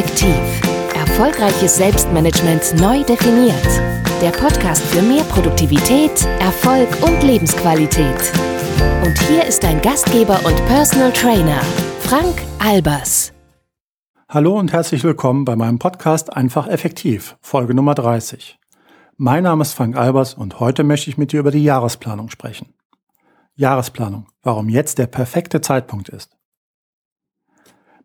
Effektiv. Erfolgreiches Selbstmanagement neu definiert. Der Podcast für mehr Produktivität, Erfolg und Lebensqualität. Und hier ist dein Gastgeber und Personal Trainer, Frank Albers. Hallo und herzlich willkommen bei meinem Podcast Einfach Effektiv, Folge Nummer 30. Mein Name ist Frank Albers und heute möchte ich mit dir über die Jahresplanung sprechen. Jahresplanung, warum jetzt der perfekte Zeitpunkt ist.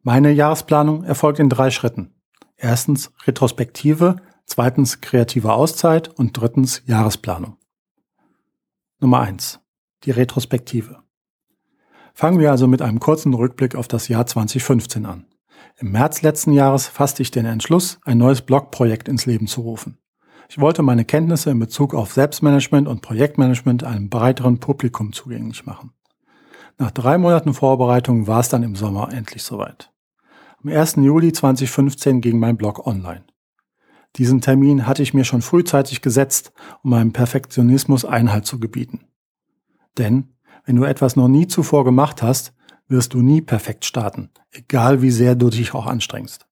Meine Jahresplanung erfolgt in drei Schritten. Erstens Retrospektive, zweitens kreative Auszeit und drittens Jahresplanung. Nummer eins: Die Retrospektive. Fangen wir also mit einem kurzen Rückblick auf das Jahr 2015 an. Im März letzten Jahres fasste ich den Entschluss, ein neues Blogprojekt ins Leben zu rufen. Ich wollte meine Kenntnisse in Bezug auf Selbstmanagement und Projektmanagement einem breiteren Publikum zugänglich machen. Nach drei Monaten Vorbereitung war es dann im Sommer endlich soweit. Am 1. Juli 2015 ging mein Blog online. Diesen Termin hatte ich mir schon frühzeitig gesetzt, um meinem Perfektionismus Einhalt zu gebieten. Denn wenn du etwas noch nie zuvor gemacht hast, wirst du nie perfekt starten, egal wie sehr du dich auch anstrengst.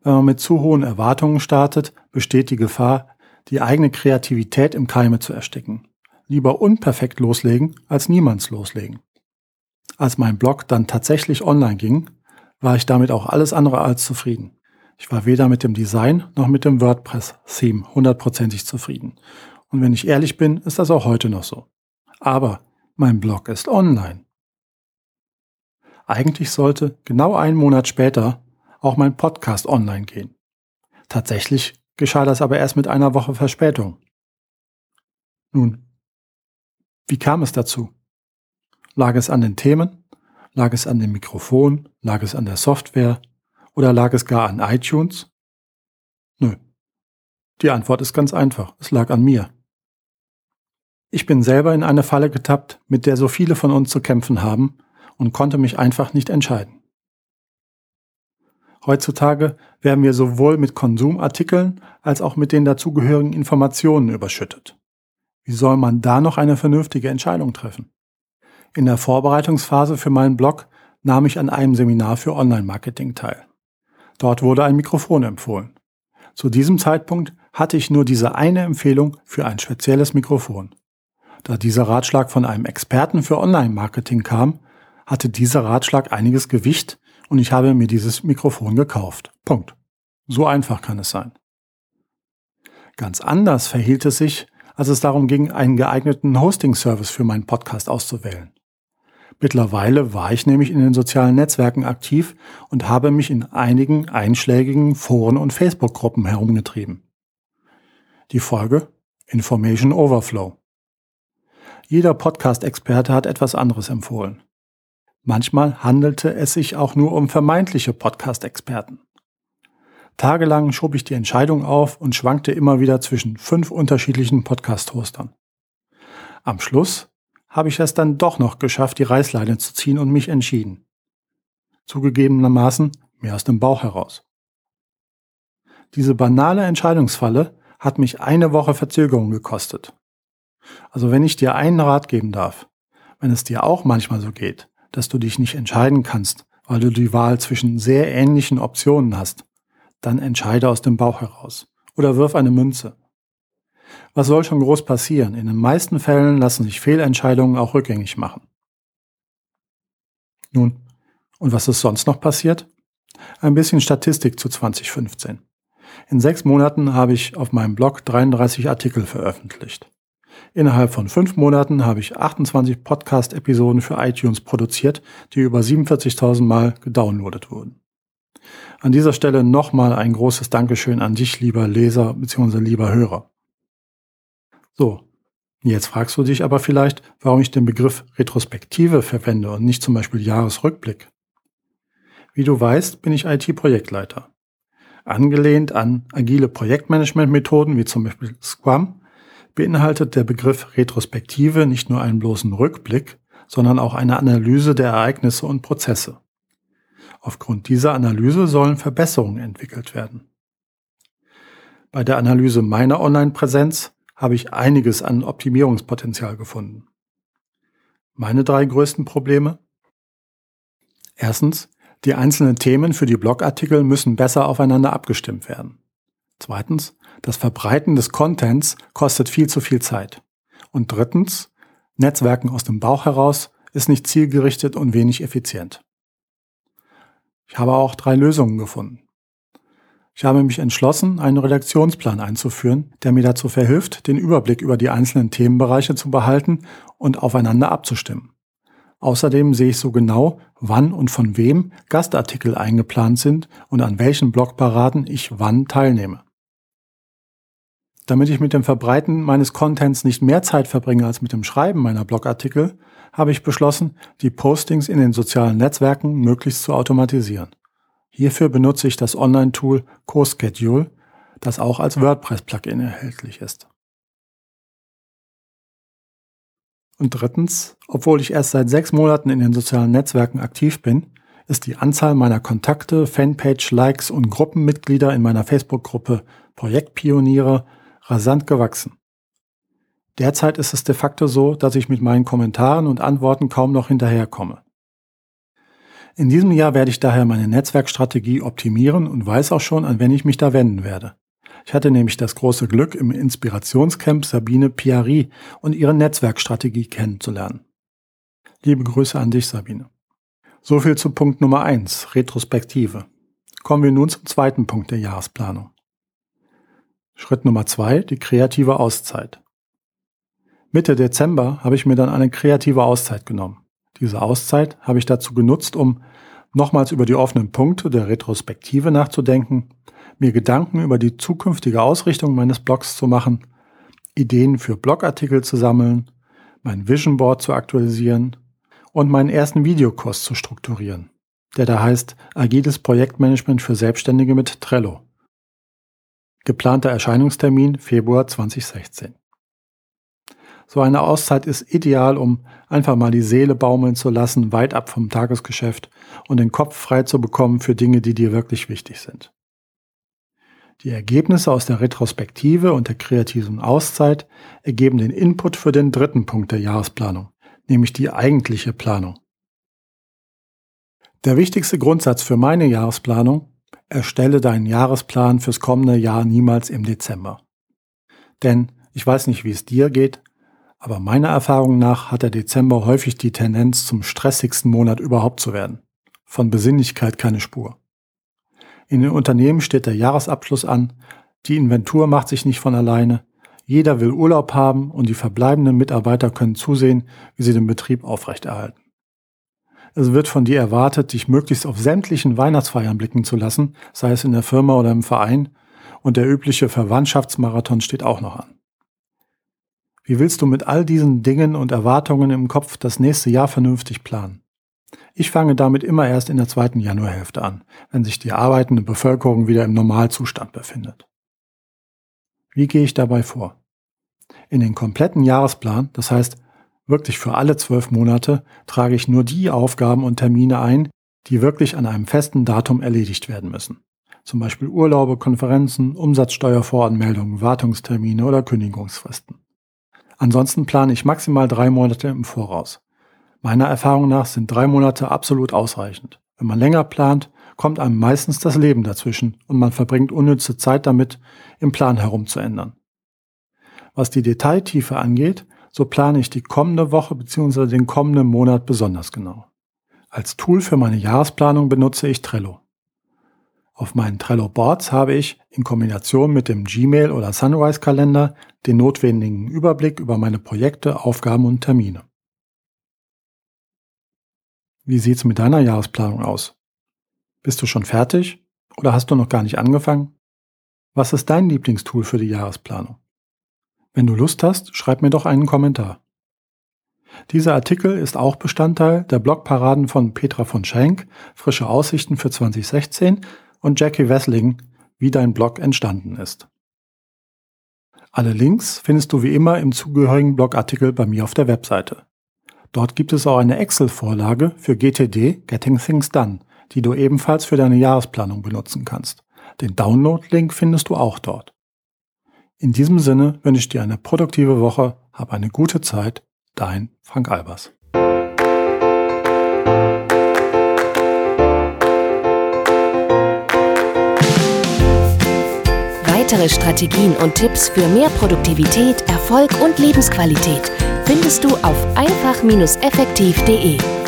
Wenn man mit zu hohen Erwartungen startet, besteht die Gefahr, die eigene Kreativität im Keime zu ersticken. Lieber unperfekt loslegen, als niemands loslegen. Als mein Blog dann tatsächlich online ging, war ich damit auch alles andere als zufrieden. Ich war weder mit dem Design noch mit dem WordPress-Theme hundertprozentig zufrieden. Und wenn ich ehrlich bin, ist das auch heute noch so. Aber mein Blog ist online. Eigentlich sollte genau einen Monat später auch mein Podcast online gehen. Tatsächlich geschah das aber erst mit einer Woche Verspätung. Nun, wie kam es dazu? Lag es an den Themen? Lag es an dem Mikrofon? Lag es an der Software? Oder lag es gar an iTunes? Nö. Die Antwort ist ganz einfach. Es lag an mir. Ich bin selber in eine Falle getappt, mit der so viele von uns zu kämpfen haben und konnte mich einfach nicht entscheiden. Heutzutage werden wir sowohl mit Konsumartikeln als auch mit den dazugehörigen Informationen überschüttet. Wie soll man da noch eine vernünftige Entscheidung treffen? In der Vorbereitungsphase für meinen Blog nahm ich an einem Seminar für Online-Marketing teil. Dort wurde ein Mikrofon empfohlen. Zu diesem Zeitpunkt hatte ich nur diese eine Empfehlung für ein spezielles Mikrofon. Da dieser Ratschlag von einem Experten für Online-Marketing kam, hatte dieser Ratschlag einiges Gewicht und ich habe mir dieses Mikrofon gekauft. Punkt. So einfach kann es sein. Ganz anders verhielt es sich, als es darum ging, einen geeigneten Hosting-Service für meinen Podcast auszuwählen. Mittlerweile war ich nämlich in den sozialen Netzwerken aktiv und habe mich in einigen einschlägigen Foren und Facebook-Gruppen herumgetrieben. Die Folge Information Overflow. Jeder Podcast-Experte hat etwas anderes empfohlen. Manchmal handelte es sich auch nur um vermeintliche Podcast-Experten. Tagelang schob ich die Entscheidung auf und schwankte immer wieder zwischen fünf unterschiedlichen Podcast-Hostern. Am Schluss habe ich es dann doch noch geschafft, die Reißleine zu ziehen und mich entschieden. Zugegebenermaßen mehr aus dem Bauch heraus. Diese banale Entscheidungsfalle hat mich eine Woche Verzögerung gekostet. Also wenn ich dir einen Rat geben darf, wenn es dir auch manchmal so geht, dass du dich nicht entscheiden kannst, weil du die Wahl zwischen sehr ähnlichen Optionen hast, dann entscheide aus dem Bauch heraus oder wirf eine Münze. Was soll schon groß passieren? In den meisten Fällen lassen sich Fehlentscheidungen auch rückgängig machen. Nun, und was ist sonst noch passiert? Ein bisschen Statistik zu 2015. In sechs Monaten habe ich auf meinem Blog 33 Artikel veröffentlicht. Innerhalb von fünf Monaten habe ich 28 Podcast-Episoden für iTunes produziert, die über 47.000 Mal gedownloadet wurden. An dieser Stelle nochmal ein großes Dankeschön an dich, lieber Leser bzw. lieber Hörer. So, jetzt fragst du dich aber vielleicht, warum ich den Begriff Retrospektive verwende und nicht zum Beispiel Jahresrückblick. Wie du weißt, bin ich IT-Projektleiter. Angelehnt an agile Projektmanagement-Methoden wie zum Beispiel Scrum beinhaltet der Begriff Retrospektive nicht nur einen bloßen Rückblick, sondern auch eine Analyse der Ereignisse und Prozesse. Aufgrund dieser Analyse sollen Verbesserungen entwickelt werden. Bei der Analyse meiner Online-Präsenz habe ich einiges an Optimierungspotenzial gefunden. Meine drei größten Probleme? Erstens, Die einzelnen Themen für die Blogartikel müssen besser aufeinander abgestimmt werden. Zweitens, das Verbreiten des Contents kostet viel zu viel Zeit. Und drittens, Netzwerken aus dem Bauch heraus ist nicht zielgerichtet und wenig effizient. Ich habe auch drei Lösungen gefunden. Ich habe mich entschlossen, einen Redaktionsplan einzuführen, der mir dazu verhilft, den Überblick über die einzelnen Themenbereiche zu behalten und aufeinander abzustimmen. Außerdem sehe ich so genau, wann und von wem Gastartikel eingeplant sind und an welchen Blogparaden ich wann teilnehme. Damit ich mit dem Verbreiten meines Contents nicht mehr Zeit verbringe als mit dem Schreiben meiner Blogartikel, habe ich beschlossen, die Postings in den sozialen Netzwerken möglichst zu automatisieren. Hierfür benutze ich das Online-Tool CoSchedule, das auch als WordPress-Plugin erhältlich ist. Und drittens, obwohl ich erst seit sechs Monaten in den sozialen Netzwerken aktiv bin, ist die Anzahl meiner Kontakte, Fanpage, Likes und Gruppenmitglieder in meiner Facebook-Gruppe Projektpioniere rasant gewachsen. Derzeit ist es de facto so, dass ich mit meinen Kommentaren und Antworten kaum noch hinterherkomme. In diesem Jahr werde ich daher meine Netzwerkstrategie optimieren und weiß auch schon, an wen ich mich da wenden werde. Ich hatte nämlich das große Glück, im Inspirationscamp Sabine Piari und ihre Netzwerkstrategie kennenzulernen. Liebe Grüße an dich, Sabine. So viel zu Punkt Nummer eins: Retrospektive. Kommen wir nun zum zweiten Punkt der Jahresplanung. Schritt Nummer zwei: die kreative Auszeit. Mitte Dezember habe ich mir dann eine kreative Auszeit genommen. Diese Auszeit habe ich dazu genutzt, um nochmals über die offenen Punkte der Retrospektive nachzudenken, mir Gedanken über die zukünftige Ausrichtung meines Blogs zu machen, Ideen für Blogartikel zu sammeln, mein Vision Board zu aktualisieren und meinen ersten Videokurs zu strukturieren, der da heißt Agiles Projektmanagement für Selbstständige mit Trello. Geplanter Erscheinungstermin Februar 2016. So eine Auszeit ist ideal, um einfach mal die Seele baumeln zu lassen, weit ab vom Tagesgeschäft und den Kopf frei zu bekommen für Dinge, die dir wirklich wichtig sind. Die Ergebnisse aus der Retrospektive und der kreativen Auszeit ergeben den Input für den dritten Punkt der Jahresplanung, nämlich die eigentliche Planung. Der wichtigste Grundsatz für meine Jahresplanung, erstelle deinen Jahresplan fürs kommende Jahr niemals im Dezember. Denn ich weiß nicht, wie es dir geht, aber meiner Erfahrung nach hat der Dezember häufig die Tendenz, zum stressigsten Monat überhaupt zu werden. Von Besinnlichkeit keine Spur. In den Unternehmen steht der Jahresabschluss an, die Inventur macht sich nicht von alleine, jeder will Urlaub haben und die verbleibenden Mitarbeiter können zusehen, wie sie den Betrieb aufrechterhalten. Es wird von dir erwartet, dich möglichst auf sämtlichen Weihnachtsfeiern blicken zu lassen, sei es in der Firma oder im Verein, und der übliche Verwandtschaftsmarathon steht auch noch an. Wie willst du mit all diesen Dingen und Erwartungen im Kopf das nächste Jahr vernünftig planen? Ich fange damit immer erst in der zweiten Januarhälfte an, wenn sich die arbeitende Bevölkerung wieder im Normalzustand befindet. Wie gehe ich dabei vor? In den kompletten Jahresplan, das heißt wirklich für alle zwölf Monate, trage ich nur die Aufgaben und Termine ein, die wirklich an einem festen Datum erledigt werden müssen. Zum Beispiel Urlaube, Konferenzen, Umsatzsteuervoranmeldungen, Wartungstermine oder Kündigungsfristen. Ansonsten plane ich maximal drei Monate im Voraus. Meiner Erfahrung nach sind drei Monate absolut ausreichend. Wenn man länger plant, kommt einem meistens das Leben dazwischen und man verbringt unnütze Zeit damit, im Plan herumzuändern. Was die Detailtiefe angeht, so plane ich die kommende Woche bzw. den kommenden Monat besonders genau. Als Tool für meine Jahresplanung benutze ich Trello. Auf meinen Trello-Boards habe ich in Kombination mit dem Gmail- oder Sunrise-Kalender den notwendigen Überblick über meine Projekte, Aufgaben und Termine. Wie sieht's mit deiner Jahresplanung aus? Bist du schon fertig oder hast du noch gar nicht angefangen? Was ist dein Lieblingstool für die Jahresplanung? Wenn du Lust hast, schreib mir doch einen Kommentar. Dieser Artikel ist auch Bestandteil der Blogparaden von Petra von Schenk, Frische Aussichten für 2016 und Jackie Wessling, wie dein Blog entstanden ist. Alle Links findest du wie immer im zugehörigen Blogartikel bei mir auf der Webseite. Dort gibt es auch eine Excel-Vorlage für GTD, Getting Things Done, die du ebenfalls für deine Jahresplanung benutzen kannst. Den Download-Link findest du auch dort. In diesem Sinne wünsche ich dir eine produktive Woche, hab eine gute Zeit, dein Frank Albers. Weitere Strategien und Tipps für mehr Produktivität, Erfolg und Lebensqualität findest du auf einfach-effektiv.de.